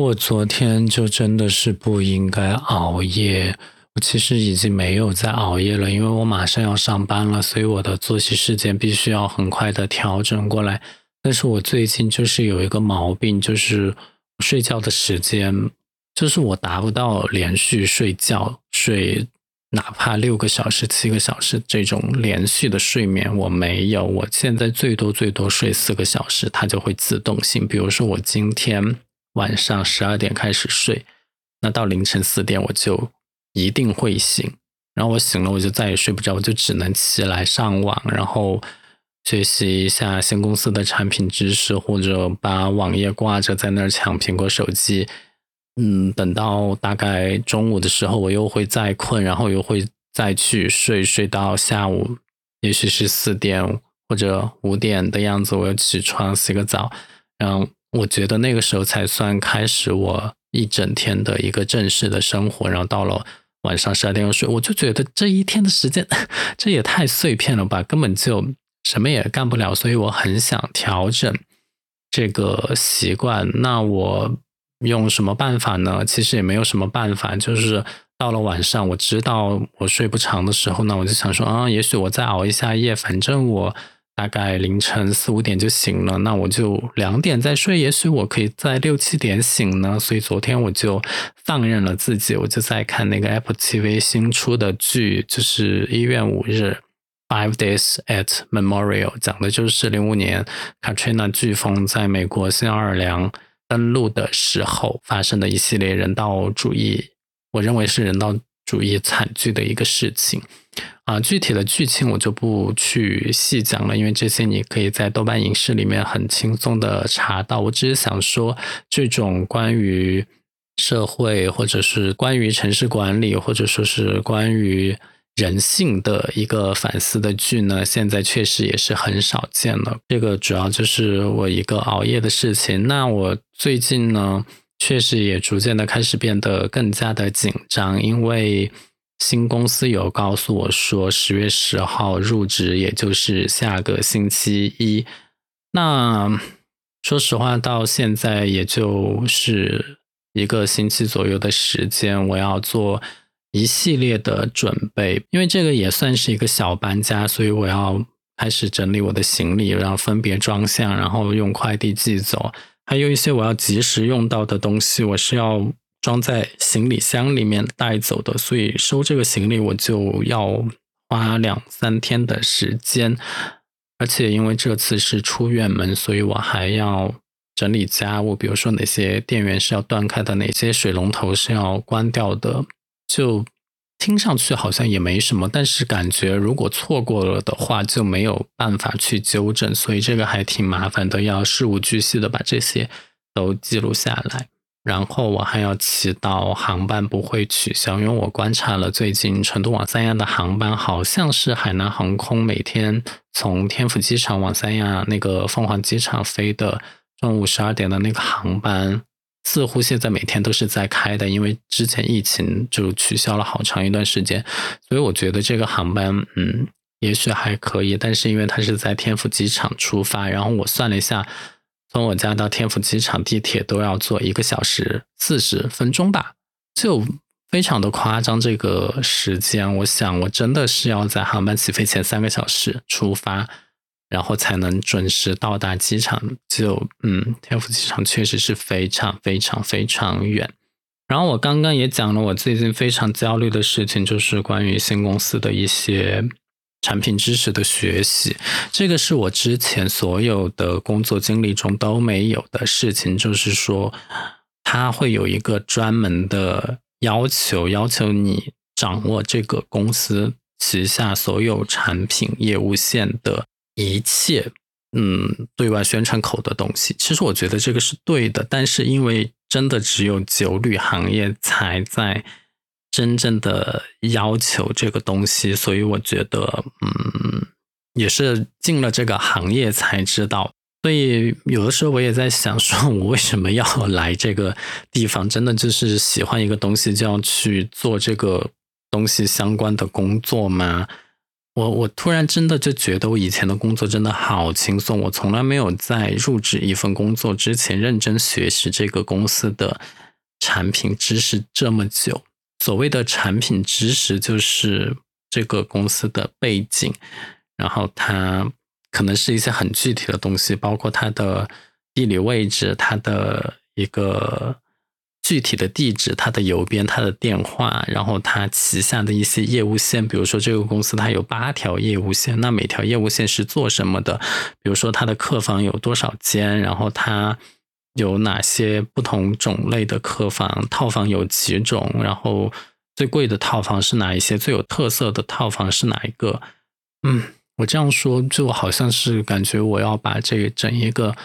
我昨天就真的是不应该熬夜。我其实已经没有在熬夜了，因为我马上要上班了，所以我的作息时间必须要很快的调整过来。但是我最近就是有一个毛病，就是睡觉的时间，就是我达不到连续睡觉睡哪怕六个小时、七个小时这种连续的睡眠，我没有。我现在最多最多睡四个小时，它就会自动醒。比如说我今天晚上十二点开始睡，那到凌晨四点我就。一定会醒，然后我醒了，我就再也睡不着，我就只能起来上网，然后学习一下新公司的产品知识，或者把网页挂着在那儿抢苹果手机。嗯，等到大概中午的时候，我又会再困，然后又会再去睡，睡到下午，也许是四点或者五点的样子，我又起床洗个澡，然后我觉得那个时候才算开始我一整天的一个正式的生活，然后到了。晚上十二点睡，我就觉得这一天的时间，这也太碎片了吧，根本就什么也干不了。所以我很想调整这个习惯。那我用什么办法呢？其实也没有什么办法，就是到了晚上，我知道我睡不长的时候，那我就想说，啊，也许我再熬一下夜，反正我。大概凌晨四五点就醒了，那我就两点再睡，也许我可以在六七点醒呢。所以昨天我就放任了自己，我就在看那个 Apple TV 新出的剧，就是《一月五日》（Five Days at Memorial），讲的就是零五年 Katrina 飓风在美国新奥尔良登陆的时候发生的一系列人道主义，我认为是人道主义惨剧的一个事情。啊，具体的剧情我就不去细讲了，因为这些你可以在豆瓣影视里面很轻松的查到。我只是想说，这种关于社会，或者是关于城市管理，或者说是关于人性的一个反思的剧呢，现在确实也是很少见了。这个主要就是我一个熬夜的事情。那我最近呢，确实也逐渐的开始变得更加的紧张，因为。新公司有告诉我说，十月十号入职，也就是下个星期一。那说实话，到现在也就是一个星期左右的时间，我要做一系列的准备。因为这个也算是一个小搬家，所以我要开始整理我的行李，然后分别装箱，然后用快递寄走。还有一些我要及时用到的东西，我是要。装在行李箱里面带走的，所以收这个行李我就要花两三天的时间，而且因为这次是出远门，所以我还要整理家务，比如说哪些电源是要断开的，哪些水龙头是要关掉的，就听上去好像也没什么，但是感觉如果错过了的话就没有办法去纠正，所以这个还挺麻烦的，要事无巨细的把这些都记录下来。然后我还要祈祷航班不会取消，因为我观察了最近成都往三亚的航班，好像是海南航空每天从天府机场往三亚那个凤凰机场飞的中午十二点的那个航班，似乎现在每天都是在开的，因为之前疫情就取消了好长一段时间，所以我觉得这个航班嗯也许还可以，但是因为它是在天府机场出发，然后我算了一下。从我家到天府机场地铁都要坐一个小时四十分钟吧，就非常的夸张。这个时间，我想我真的是要在航班起飞前三个小时出发，然后才能准时到达机场。就嗯，天府机场确实是非常非常非常远。然后我刚刚也讲了，我最近非常焦虑的事情，就是关于新公司的一些。产品知识的学习，这个是我之前所有的工作经历中都没有的事情。就是说，他会有一个专门的要求，要求你掌握这个公司旗下所有产品业务线的一切，嗯，对外宣传口的东西。其实我觉得这个是对的，但是因为真的只有酒旅行业才在。真正的要求这个东西，所以我觉得，嗯，也是进了这个行业才知道。所以有的时候我也在想，说我为什么要来这个地方？真的就是喜欢一个东西，就要去做这个东西相关的工作吗？我我突然真的就觉得我以前的工作真的好轻松，我从来没有在入职一份工作之前认真学习这个公司的产品知识这么久。所谓的产品知识，就是这个公司的背景，然后它可能是一些很具体的东西，包括它的地理位置，它的一个。具体的地址、它的邮编、它的电话，然后它旗下的一些业务线，比如说这个公司它有八条业务线，那每条业务线是做什么的？比如说它的客房有多少间，然后它有哪些不同种类的客房，套房有几种，然后最贵的套房是哪一些，最有特色的套房是哪一个？嗯，我这样说就好像是感觉我要把这整一个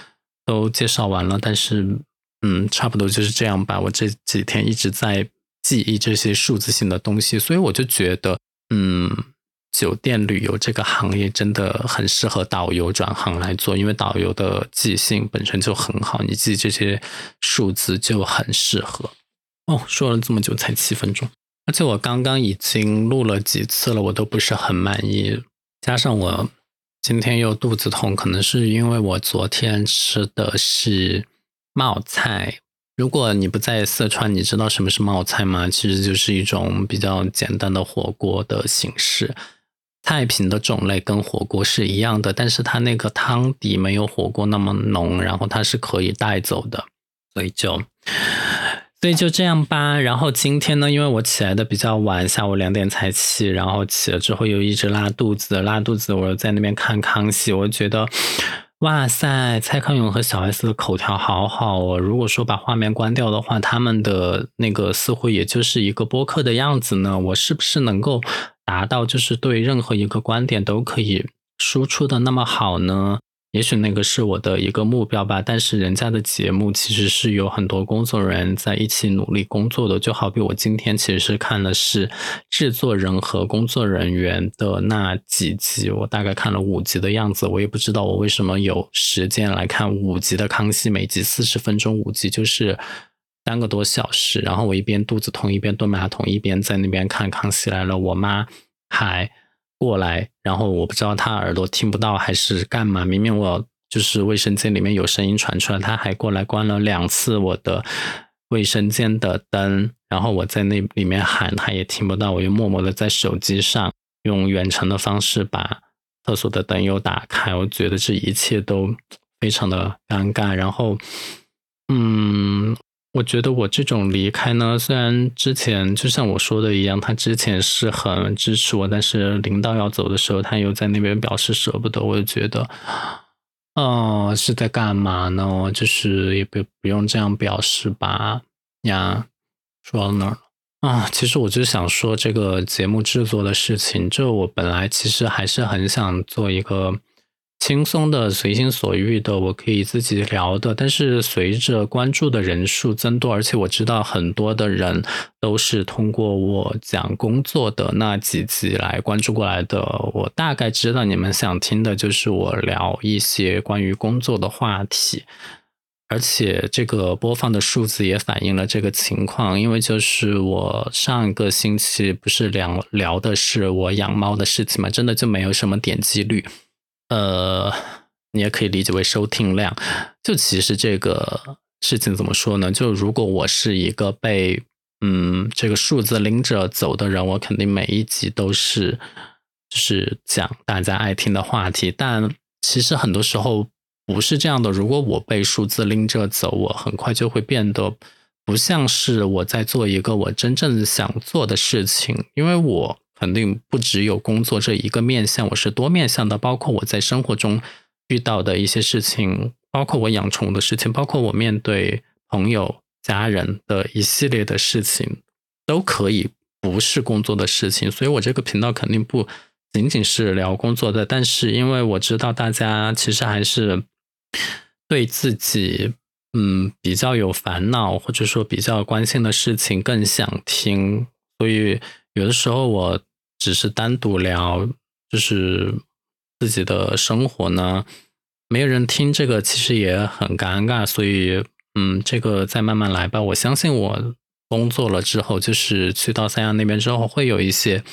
都介绍完了，但是。嗯，差不多就是这样吧。我这几天一直在记忆这些数字性的东西，所以我就觉得，嗯，酒店旅游这个行业真的很适合导游转行来做，因为导游的记性本身就很好，你记这些数字就很适合。哦，说了这么久才七分钟，而且我刚刚已经录了几次了，我都不是很满意，加上我今天又肚子痛，可能是因为我昨天吃的是。冒菜，如果你不在四川，你知道什么是冒菜吗？其实就是一种比较简单的火锅的形式，菜品的种类跟火锅是一样的，但是它那个汤底没有火锅那么浓，然后它是可以带走的，所以就，所以就这样吧。然后今天呢，因为我起来的比较晚，下午两点才起，然后起了之后又一直拉肚子，拉肚子，我又在那边看康熙，我觉得。哇塞，蔡康永和小 S 的口条好好哦。如果说把画面关掉的话，他们的那个似乎也就是一个播客的样子呢。我是不是能够达到就是对任何一个观点都可以输出的那么好呢？也许那个是我的一个目标吧，但是人家的节目其实是有很多工作人员在一起努力工作的，就好比我今天其实是看的是制作人和工作人员的那几集，我大概看了五集的样子，我也不知道我为什么有时间来看五集的康熙，每集四十分钟，五集就是三个多小时，然后我一边肚子痛一边蹲马桶，一边在那边看康熙来了，我妈还。过来，然后我不知道她耳朵听不到还是干嘛。明明我就是卫生间里面有声音传出来，她还过来关了两次我的卫生间的灯。然后我在那里面喊，她也听不到。我又默默的在手机上用远程的方式把厕所的灯又打开。我觉得这一切都非常的尴尬。然后，嗯。我觉得我这种离开呢，虽然之前就像我说的一样，他之前是很支持我，但是领导要走的时候，他又在那边表示舍不得，我就觉得，哦，是在干嘛呢？就是也不不用这样表示吧？呀，说到哪儿啊？其实我就想说这个节目制作的事情，就我本来其实还是很想做一个。轻松的、随心所欲的，我可以自己聊的。但是随着关注的人数增多，而且我知道很多的人都是通过我讲工作的那几集来关注过来的。我大概知道你们想听的就是我聊一些关于工作的话题，而且这个播放的数字也反映了这个情况。因为就是我上一个星期不是聊聊的是我养猫的事情嘛，真的就没有什么点击率。呃，你也可以理解为收听量。就其实这个事情怎么说呢？就如果我是一个被嗯这个数字拎着走的人，我肯定每一集都是就是讲大家爱听的话题。但其实很多时候不是这样的。如果我被数字拎着走，我很快就会变得不像是我在做一个我真正想做的事情，因为我。肯定不只有工作这一个面向，我是多面向的，包括我在生活中遇到的一些事情，包括我养宠物的事情，包括我面对朋友、家人的一系列的事情，都可以不是工作的事情。所以我这个频道肯定不仅仅是聊工作的，但是因为我知道大家其实还是对自己嗯比较有烦恼，或者说比较关心的事情更想听，所以。有的时候我只是单独聊，就是自己的生活呢，没有人听这个，其实也很尴尬。所以，嗯，这个再慢慢来吧。我相信我工作了之后，就是去到三亚那边之后，会有一些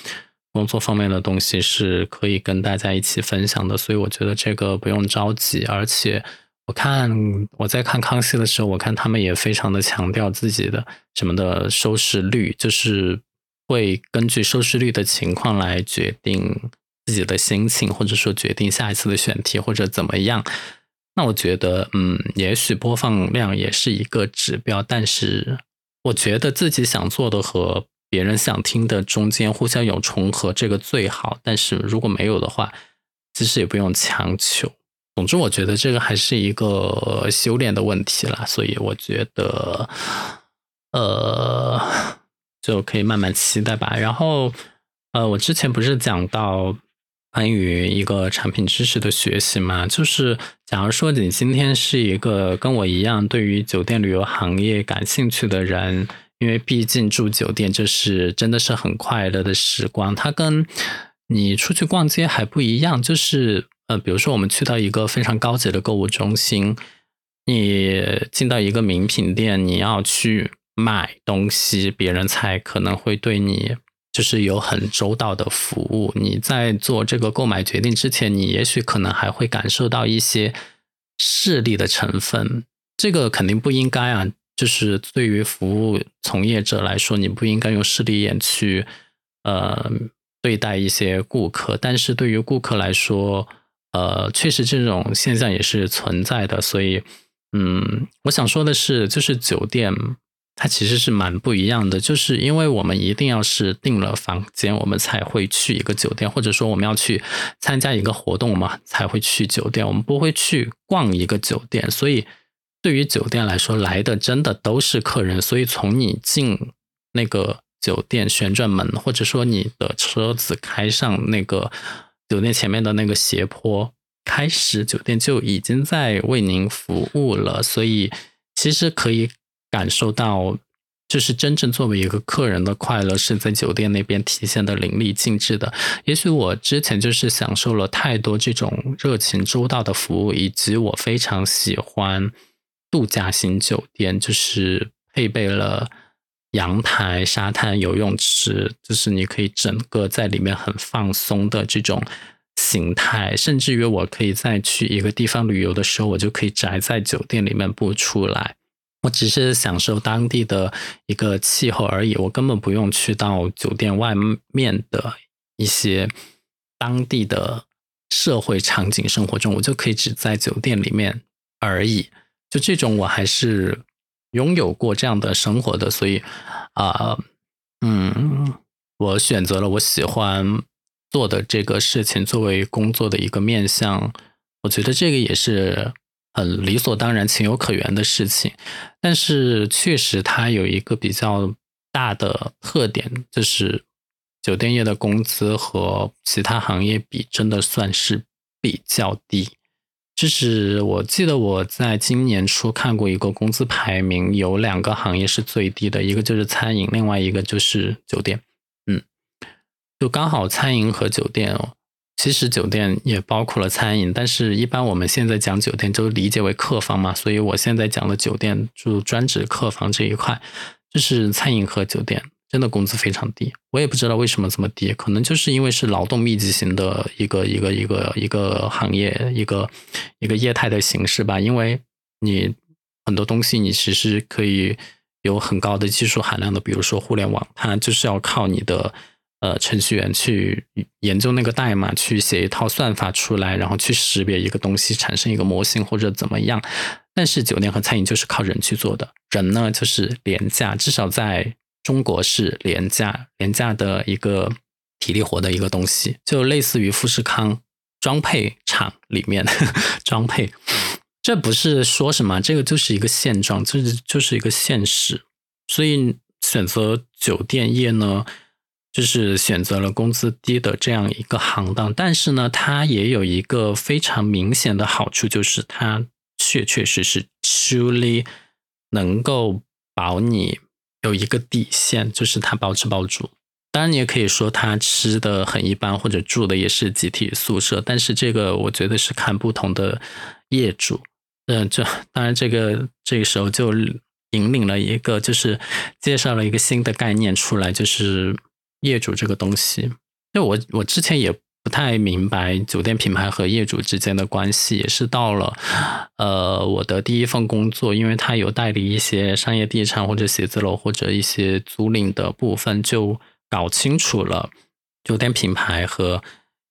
工作方面的东西是可以跟大家一起分享的，所以我觉得这个不用着急。而且我看我在看康熙的时候，我看他们也非常的强调自己的什么的收视率，就是会根据收视率的情况来决定自己的心情，或者说决定下一次的选题或者怎么样。那我觉得，嗯，也许播放量也是一个指标，但是我觉得自己想做的和。别人想听的中间互相有重合，这个最好。但是如果没有的话，其实也不用强求。总之，我觉得这个还是一个修炼的问题了。所以我觉得，呃，就可以慢慢期待吧。然后，呃，我之前不是讲到关于一个产品知识的学习嘛？就是假如说你今天是一个跟我一样对于酒店旅游行业感兴趣的人。因为毕竟住酒店，这是真的是很快乐的时光。它跟你出去逛街还不一样，就是呃，比如说我们去到一个非常高级的购物中心，你进到一个名品店，你要去买东西，别人才可能会对你就是有很周到的服务。你在做这个购买决定之前，你也许可能还会感受到一些势力的成分，这个肯定不应该啊。就是对于服务从业者来说，你不应该用势利眼去呃对待一些顾客。但是对于顾客来说，呃，确实这种现象也是存在的。所以，嗯，我想说的是，就是酒店它其实是蛮不一样的。就是因为我们一定要是订了房间，我们才会去一个酒店，或者说我们要去参加一个活动嘛，才会去酒店。我们不会去逛一个酒店，所以。对于酒店来说，来的真的都是客人，所以从你进那个酒店旋转门，或者说你的车子开上那个酒店前面的那个斜坡开始，酒店就已经在为您服务了。所以其实可以感受到，就是真正作为一个客人的快乐是在酒店那边体现的淋漓尽致的。也许我之前就是享受了太多这种热情周到的服务，以及我非常喜欢。度假型酒店就是配备了阳台、沙滩、游泳池，就是你可以整个在里面很放松的这种形态。甚至于我可以在去一个地方旅游的时候，我就可以宅在酒店里面不出来，我只是享受当地的一个气候而已。我根本不用去到酒店外面的一些当地的社会场景生活中，我就可以只在酒店里面而已。就这种，我还是拥有过这样的生活的，所以啊，嗯，我选择了我喜欢做的这个事情作为工作的一个面向，我觉得这个也是很理所当然、情有可原的事情。但是确实，它有一个比较大的特点，就是酒店业的工资和其他行业比，真的算是比较低。就是我记得我在今年初看过一个工资排名，有两个行业是最低的，一个就是餐饮，另外一个就是酒店。嗯，就刚好餐饮和酒店哦，其实酒店也包括了餐饮，但是一般我们现在讲酒店就理解为客房嘛，所以我现在讲的酒店就专指客房这一块，就是餐饮和酒店。真的工资非常低，我也不知道为什么这么低，可能就是因为是劳动密集型的一个一个一个一个行业，一个一个业态的形式吧。因为你很多东西你其实可以有很高的技术含量的，比如说互联网，它就是要靠你的呃程序员去研究那个代码，去写一套算法出来，然后去识别一个东西，产生一个模型或者怎么样。但是酒店和餐饮就是靠人去做的，人呢就是廉价，至少在。中国是廉价廉价的一个体力活的一个东西，就类似于富士康装配厂里面 装配。这不是说什么，这个就是一个现状，就是就是一个现实。所以选择酒店业呢，就是选择了工资低的这样一个行当。但是呢，它也有一个非常明显的好处，就是它确确实实 truly 能够保你。有一个底线，就是他包吃包住。当然，你也可以说他吃的很一般，或者住的也是集体宿舍。但是这个我觉得是看不同的业主。嗯，这当然这个这个时候就引领了一个，就是介绍了一个新的概念出来，就是业主这个东西。就我我之前也不太明白酒店品牌和业主之间的关系，也是到了呃我的第一份工作，因为他有代理一些商业地产或者写字楼或者一些租赁的部分，就搞清楚了酒店品牌和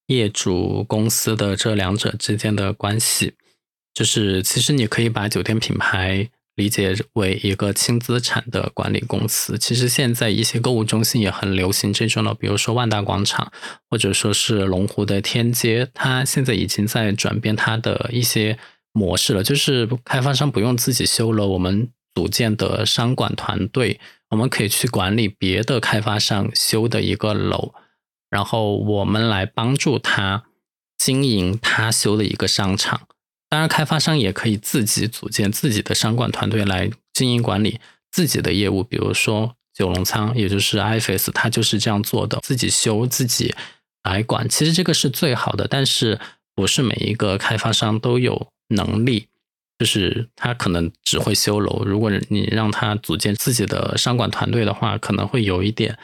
业主公司的这两者之间的关系。就是其实你可以把酒店品牌。理解为一个轻资产的管理公司。其实现在一些购物中心也很流行这种的，比如说万达广场，或者说是龙湖的天街，它现在已经在转变它的一些模式了。就是开发商不用自己修了，我们组建的商管团队，我们可以去管理别的开发商修的一个楼，然后我们来帮助他经营他修的一个商场。当然，开发商也可以自己组建自己的商管团队来经营管理自己的业务，比如说九龙仓，也就是 IFS，它就是这样做的，自己修自己来管。其实这个是最好的，但是不是每一个开发商都有能力，就是他可能只会修楼。如果你让他组建自己的商管团队的话，可能会有一点。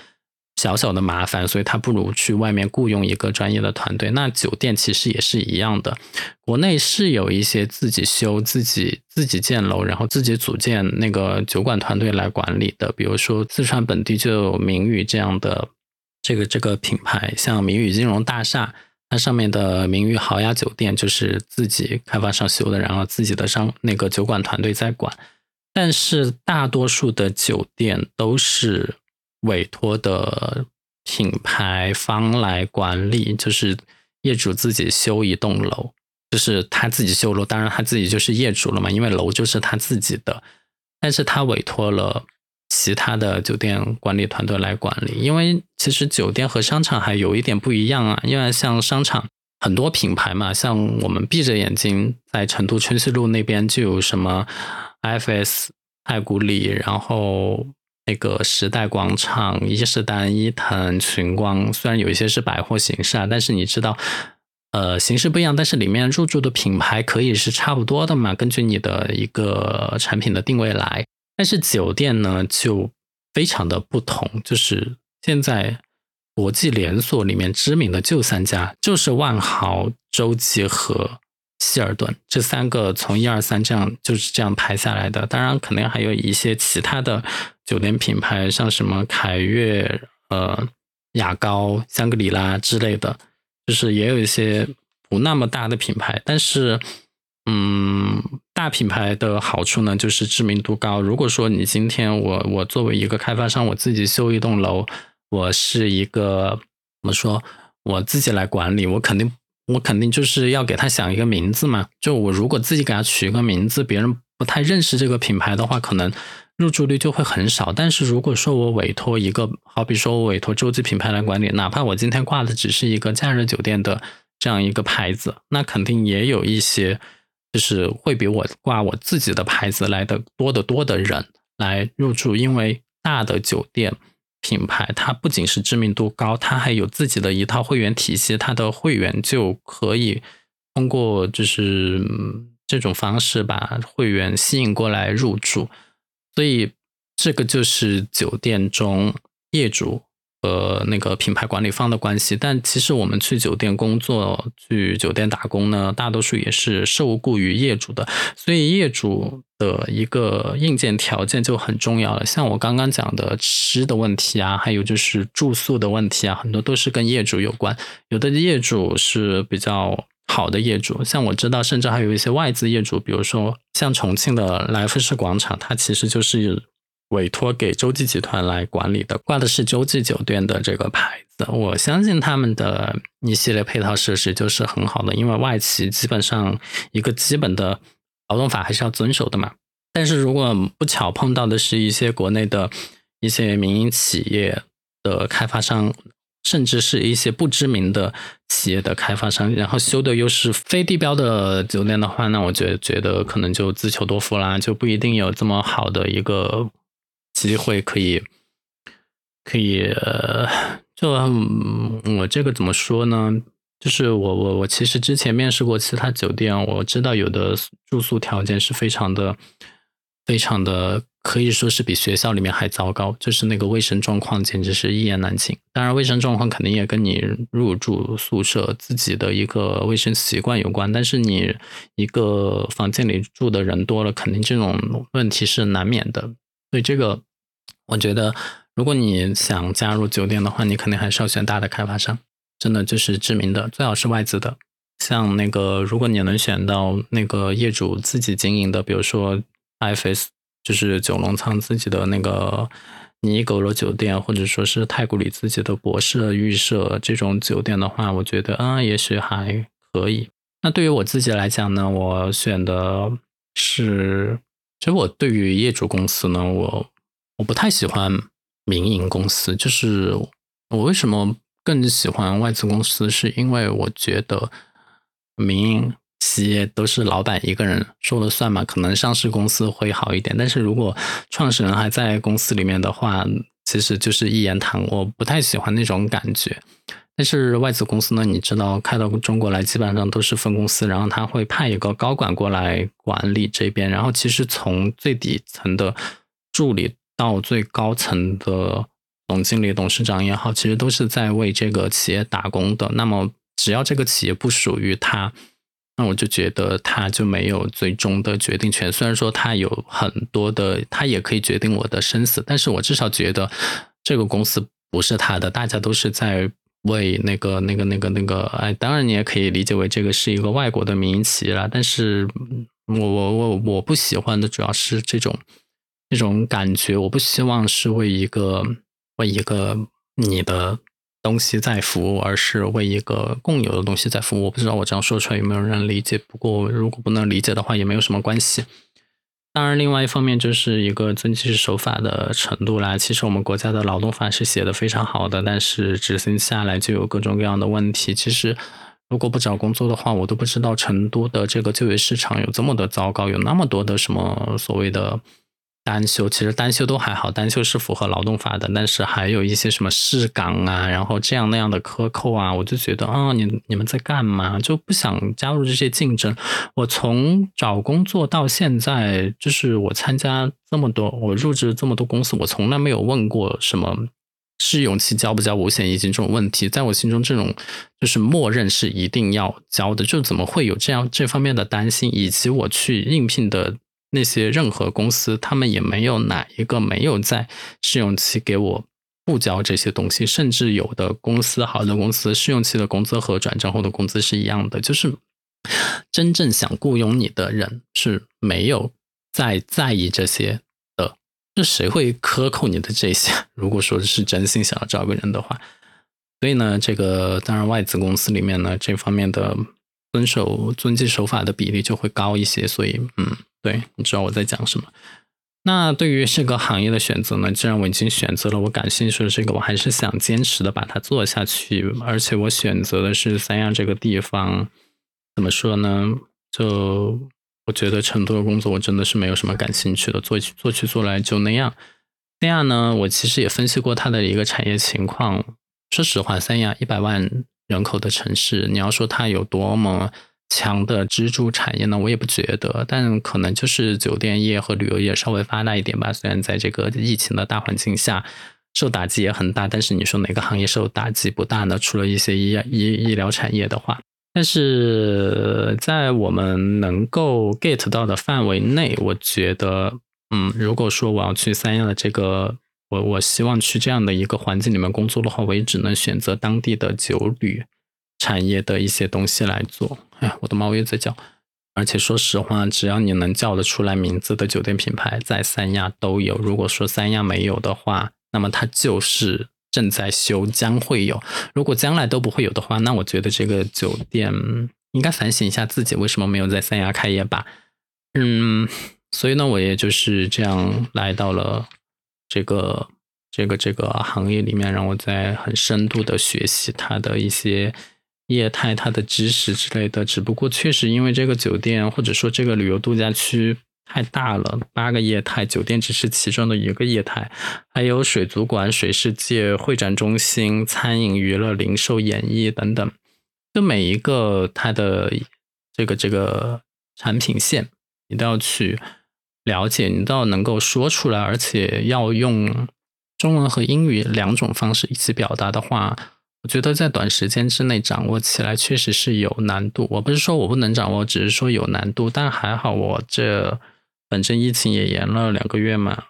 小小的麻烦，所以他不如去外面雇佣一个专业的团队。那酒店其实也是一样的，国内是有一些自己修、自己自己建楼，然后自己组建那个酒馆团队来管理的。比如说四川本地就有明宇这样的这个这个品牌，像明宇金融大厦，它上面的明宇豪雅酒店就是自己开发商修的，然后自己的商那个酒馆团队在管。但是大多数的酒店都是。委托的品牌方来管理，就是业主自己修一栋楼，就是他自己修楼，当然他自己就是业主了嘛，因为楼就是他自己的，但是他委托了其他的酒店管理团队来管理，因为其实酒店和商场还有一点不一样啊，因为像商场很多品牌嘛，像我们闭着眼睛在成都春熙路那边就有什么 IFS、太古里，然后。那个时代广场、伊势丹、伊藤、群光，虽然有一些是百货形式啊，但是你知道，呃，形式不一样，但是里面入驻的品牌可以是差不多的嘛？根据你的一个产品的定位来。但是酒店呢，就非常的不同，就是现在国际连锁里面知名的就三家，就是万豪、洲际和。希尔顿这三个从一二三这样就是这样排下来的，当然肯定还有一些其他的酒店品牌，像什么凯悦、呃雅高、香格里拉之类的，就是也有一些不那么大的品牌。但是，嗯，大品牌的好处呢，就是知名度高。如果说你今天我我作为一个开发商，我自己修一栋楼，我是一个怎么说，我自己来管理，我肯定。我肯定就是要给他想一个名字嘛，就我如果自己给他取一个名字，别人不太认识这个品牌的话，可能入住率就会很少。但是如果说我委托一个，好比说我委托洲际品牌来管理，哪怕我今天挂的只是一个假日酒店的这样一个牌子，那肯定也有一些就是会比我挂我自己的牌子来的多得多的人来入住，因为大的酒店。品牌它不仅是知名度高，它还有自己的一套会员体系，它的会员就可以通过就是这种方式把会员吸引过来入住，所以这个就是酒店中业主。和那个品牌管理方的关系，但其实我们去酒店工作、去酒店打工呢，大多数也是受雇于业主的，所以业主的一个硬件条件就很重要了。像我刚刚讲的吃的问题啊，还有就是住宿的问题啊，很多都是跟业主有关。有的业主是比较好的业主，像我知道，甚至还有一些外资业主，比如说像重庆的来福士广场，它其实就是。委托给洲际集团来管理的，挂的是洲际酒店的这个牌子。我相信他们的一系列配套设施就是很好的，因为外企基本上一个基本的劳动法还是要遵守的嘛。但是如果不巧碰到的是一些国内的一些民营企业的开发商，甚至是一些不知名的企业的开发商，然后修的又是非地标的酒店的话，那我觉觉得可能就自求多福啦，就不一定有这么好的一个。机会可以，可以，就我这个怎么说呢？就是我我我其实之前面试过其他酒店，我知道有的住宿条件是非常的、非常的可以说是比学校里面还糟糕，就是那个卫生状况简直是一言难尽。当然，卫生状况肯定也跟你入住宿舍自己的一个卫生习惯有关。但是你一个房间里住的人多了，肯定这种问题是难免的。所以这个，我觉得如果你想加入酒店的话，你肯定还是要选大的开发商，真的就是知名的，最好是外资的。像那个，如果你能选到那个业主自己经营的，比如说 IFS。就是九龙仓自己的那个尼狗罗酒店，或者说是太古里自己的博士预设这种酒店的话，我觉得啊，也许还可以。那对于我自己来讲呢，我选的是，其实我对于业主公司呢，我我不太喜欢民营公司。就是我为什么更喜欢外资公司，是因为我觉得民营。企业都是老板一个人说了算嘛？可能上市公司会好一点，但是如果创始人还在公司里面的话，其实就是一言堂。我不太喜欢那种感觉。但是外资公司呢，你知道开到中国来基本上都是分公司，然后他会派一个高管过来管理这边，然后其实从最底层的助理到最高层的总经理、董事长也好，其实都是在为这个企业打工的。那么只要这个企业不属于他。那我就觉得他就没有最终的决定权。虽然说他有很多的，他也可以决定我的生死，但是我至少觉得这个公司不是他的，大家都是在为那个、那个、那个、那个。哎，当然你也可以理解为这个是一个外国的民营企业了。但是我、我、我、我不喜欢的主要是这种这种感觉。我不希望是为一个为一个你的。东西在服务，而是为一个共有的东西在服务。我不知道我这样说出来有没有人理解。不过如果不能理解的话，也没有什么关系。当然，另外一方面就是一个遵纪守法的程度啦。其实我们国家的劳动法是写的非常好的，但是执行下来就有各种各样的问题。其实如果不找工作的话，我都不知道成都的这个就业市场有这么的糟糕，有那么多的什么所谓的。单休其实单休都还好，单休是符合劳动法的，但是还有一些什么试岗啊，然后这样那样的克扣啊，我就觉得啊，你你们在干嘛？就不想加入这些竞争。我从找工作到现在，就是我参加这么多，我入职这么多公司，我从来没有问过什么试用期交不交五险一金这种问题，在我心中，这种就是默认是一定要交的，就怎么会有这样这方面的担心？以及我去应聘的。那些任何公司，他们也没有哪一个没有在试用期给我不交这些东西，甚至有的公司，好的公司试用期的工资和转正后的工资是一样的，就是真正想雇佣你的人是没有在在意这些的，是谁会克扣你的这些？如果说是真心想要招个人的话，所以呢，这个当然外资公司里面呢，这方面的遵守遵纪守法的比例就会高一些，所以嗯。对，你知道我在讲什么。那对于这个行业的选择呢？既然我已经选择了我感兴趣的这个，我还是想坚持的把它做下去。而且我选择的是三亚这个地方，怎么说呢？就我觉得成都的工作我真的是没有什么感兴趣的，做去做去做来就那样。三亚呢，我其实也分析过它的一个产业情况。说实话，三亚一百万人口的城市，你要说它有多么……强的支柱产业呢，我也不觉得，但可能就是酒店业和旅游业稍微发达一点吧。虽然在这个疫情的大环境下，受打击也很大，但是你说哪个行业受打击不大呢？除了一些医医医疗产业的话，但是在我们能够 get 到的范围内，我觉得，嗯，如果说我要去三亚的这个，我我希望去这样的一个环境里面工作的话，我也只能选择当地的酒旅。产业的一些东西来做，哎呀，我的猫也在叫。而且说实话，只要你能叫得出来名字的酒店品牌，在三亚都有。如果说三亚没有的话，那么它就是正在修，将会有。如果将来都不会有的话，那我觉得这个酒店应该反省一下自己，为什么没有在三亚开业吧？嗯，所以呢，我也就是这样来到了这个这个这个行业里面，让我在很深度的学习它的一些。业态它的知识之类的，只不过确实因为这个酒店或者说这个旅游度假区太大了，八个业态，酒店只是其中的一个业态，还有水族馆、水世界、会展中心、餐饮、娱乐、零售、演艺等等，就每一个它的这个这个产品线，你都要去了解，你都要能够说出来，而且要用中文和英语两种方式一起表达的话，我觉得在短时间之内掌握起来确实是有难度。我不是说我不能掌握，只是说有难度。但还好，我这反正疫情也延了两个月嘛，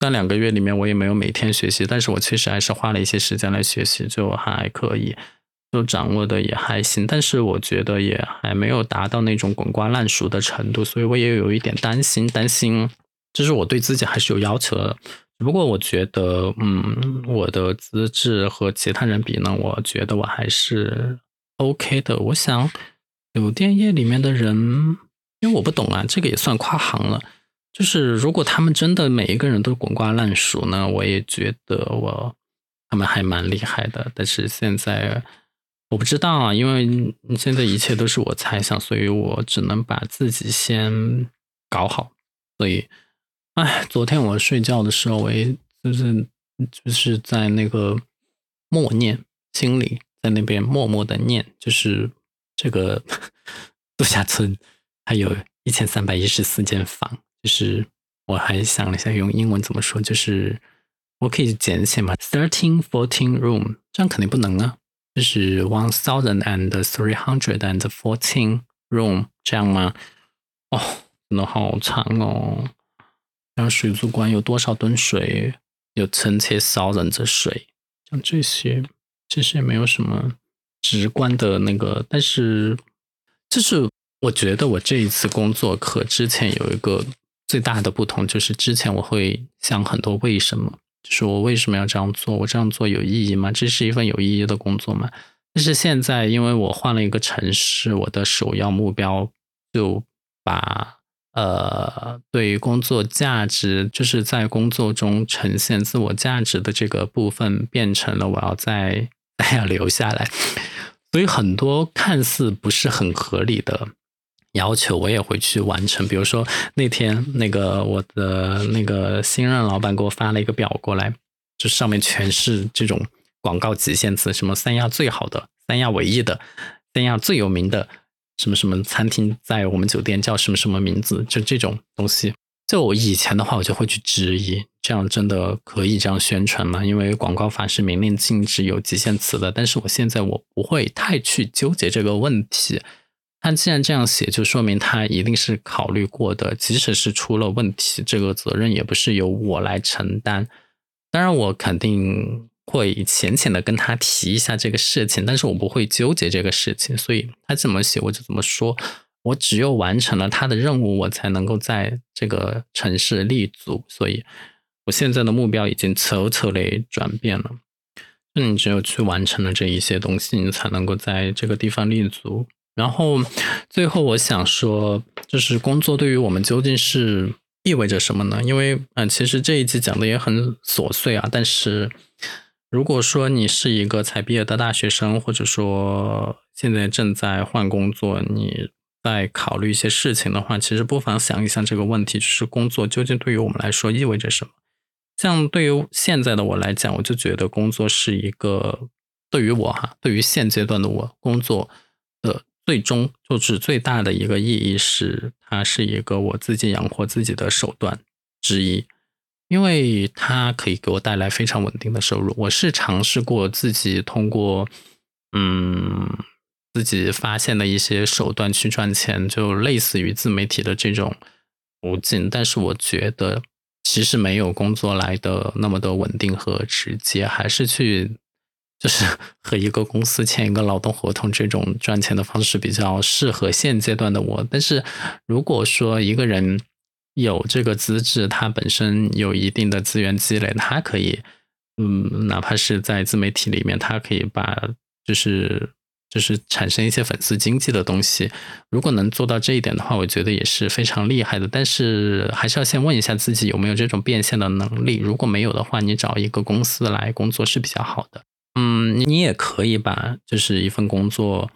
那两个月里面我也没有每天学习，但是我确实还是花了一些时间来学习，就还可以。就掌握的也还行，但是我觉得也还没有达到那种滚瓜烂熟的程度，所以我也有一点担心，担心就是我对自己还是有要求的。只不过我觉得，嗯，我的资质和其他人比呢，我觉得我还是 OK 的。我想酒店业里面的人，因为我不懂啊，这个也算跨行了。就是如果他们真的每一个人都滚瓜烂熟呢，我也觉得我他们还蛮厉害的。但是现在。我不知道啊，因为现在一切都是我猜想，所以我只能把自己先搞好。所以，哎，昨天我睡觉的时候，我也就是就是在那个默念，心里在那边默默的念，就是这个 度假村还有一千三百一十四间房，就是我还想了一下用英文怎么说，就是我可以简写嘛，thirteen fourteen room，这样肯定不能啊。就是 one thousand and three hundred and fourteen room 这样吗？哦，真的好长哦。然后水族馆有多少吨水？有成千上万的水，像这些其实也没有什么直观的那个。但是，就是我觉得我这一次工作和之前有一个最大的不同，就是之前我会想很多为什么。就是我为什么要这样做？我这样做有意义吗？这是一份有意义的工作吗？但是现在，因为我换了一个城市，我的首要目标就把呃对于工作价值，就是在工作中呈现自我价值的这个部分，变成了我要再再要留下来。所以很多看似不是很合理的。要求我也会去完成，比如说那天那个我的那个新任老板给我发了一个表过来，就上面全是这种广告极限词，什么三亚最好的、三亚唯一的、三亚最有名的什么什么餐厅，在我们酒店叫什么什么名字，就这种东西。就我以前的话，我就会去质疑，这样真的可以这样宣传吗？因为广告法是明令禁止有极限词的。但是我现在我不会太去纠结这个问题。他既然这样写，就说明他一定是考虑过的。即使是出了问题，这个责任也不是由我来承担。当然，我肯定会浅浅的跟他提一下这个事情，但是我不会纠结这个事情。所以他怎么写我就怎么说。我只有完成了他的任务，我才能够在这个城市立足。所以，我现在的目标已经彻彻的转变了。那你只有去完成了这一些东西，你才能够在这个地方立足。然后，最后我想说，就是工作对于我们究竟是意味着什么呢？因为，嗯，其实这一集讲的也很琐碎啊。但是，如果说你是一个才毕业的大学生，或者说现在正在换工作，你在考虑一些事情的话，其实不妨想一想这个问题：就是工作究竟对于我们来说意味着什么？像对于现在的我来讲，我就觉得工作是一个对于我哈，对于现阶段的我，工作的。最终就是最大的一个意义是，它是一个我自己养活自己的手段之一，因为它可以给我带来非常稳定的收入。我是尝试过自己通过，嗯，自己发现的一些手段去赚钱，就类似于自媒体的这种途径，但是我觉得其实没有工作来的那么的稳定和直接，还是去。就是 和一个公司签一个劳动合同，这种赚钱的方式比较适合现阶段的我。但是如果说一个人有这个资质，他本身有一定的资源积累，他可以，嗯，哪怕是在自媒体里面，他可以把就是就是产生一些粉丝经济的东西。如果能做到这一点的话，我觉得也是非常厉害的。但是还是要先问一下自己有没有这种变现的能力。如果没有的话，你找一个公司来工作是比较好的。嗯，你也可以把就是一份工作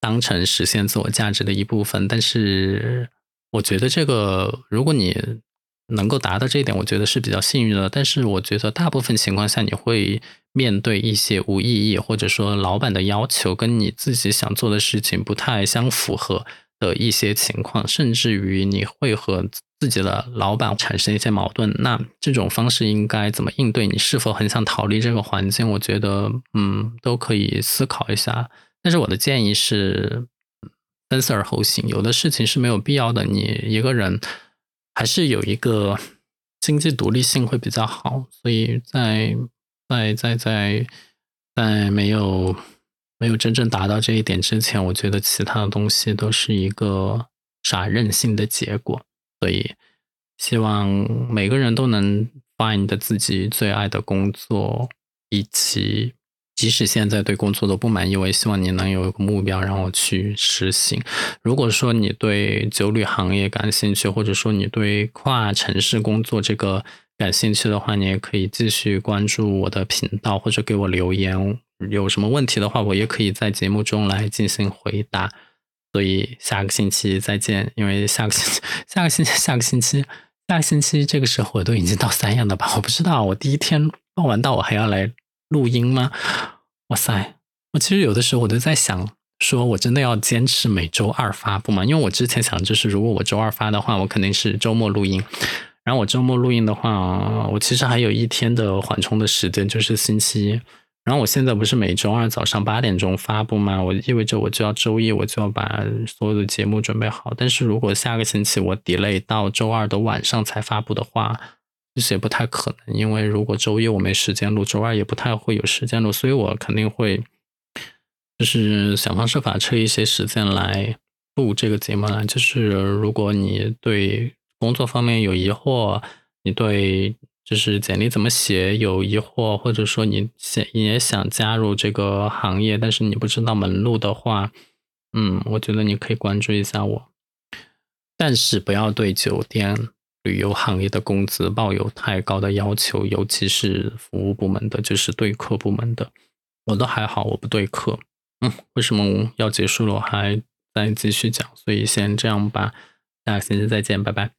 当成实现自我价值的一部分，但是我觉得这个如果你能够达到这一点，我觉得是比较幸运的。但是我觉得大部分情况下，你会面对一些无意义，或者说老板的要求跟你自己想做的事情不太相符合的一些情况，甚至于你会和自己的老板产生一些矛盾，那这种方式应该怎么应对？你是否很想逃离这个环境？我觉得，嗯，都可以思考一下。但是我的建议是分色而后行，有的事情是没有必要的。你一个人还是有一个经济独立性会比较好。所以在在在在在没有没有真正达到这一点之前，我觉得其他的东西都是一个傻任性的结果。所以，希望每个人都能 find 自己最爱的工作，以及即使现在对工作的不满意，我也希望你能有一个目标，然后去实行。如果说你对酒旅行业感兴趣，或者说你对跨城市工作这个感兴趣的话，你也可以继续关注我的频道，或者给我留言。有什么问题的话，我也可以在节目中来进行回答。所以下个星期再见，因为下个星期、下个星期、下个星期、下个星期这个时候我都已经到三亚了吧？我不知道，我第一天报完到，我还要来录音吗？哇塞！我其实有的时候我都在想，说我真的要坚持每周二发布吗？因为我之前想就是，如果我周二发的话，我肯定是周末录音。然后我周末录音的话，我其实还有一天的缓冲的时间，就是星期一。然后我现在不是每周二早上八点钟发布吗？我意味着我就要周一我就要把所有的节目准备好。但是如果下个星期我 delay 到周二的晚上才发布的话，其实也不太可能。因为如果周一我没时间录，周二也不太会有时间录，所以我肯定会就是想方设法抽一些时间来录这个节目了。就是如果你对工作方面有疑惑，你对。就是简历怎么写有疑惑，或者说你想也想加入这个行业，但是你不知道门路的话，嗯，我觉得你可以关注一下我。但是不要对酒店旅游行业的工资抱有太高的要求，尤其是服务部门的，就是对客部门的，我都还好，我不对客。嗯，为什么要结束了？我还在继续讲，所以先这样吧，下个星期再见，拜拜。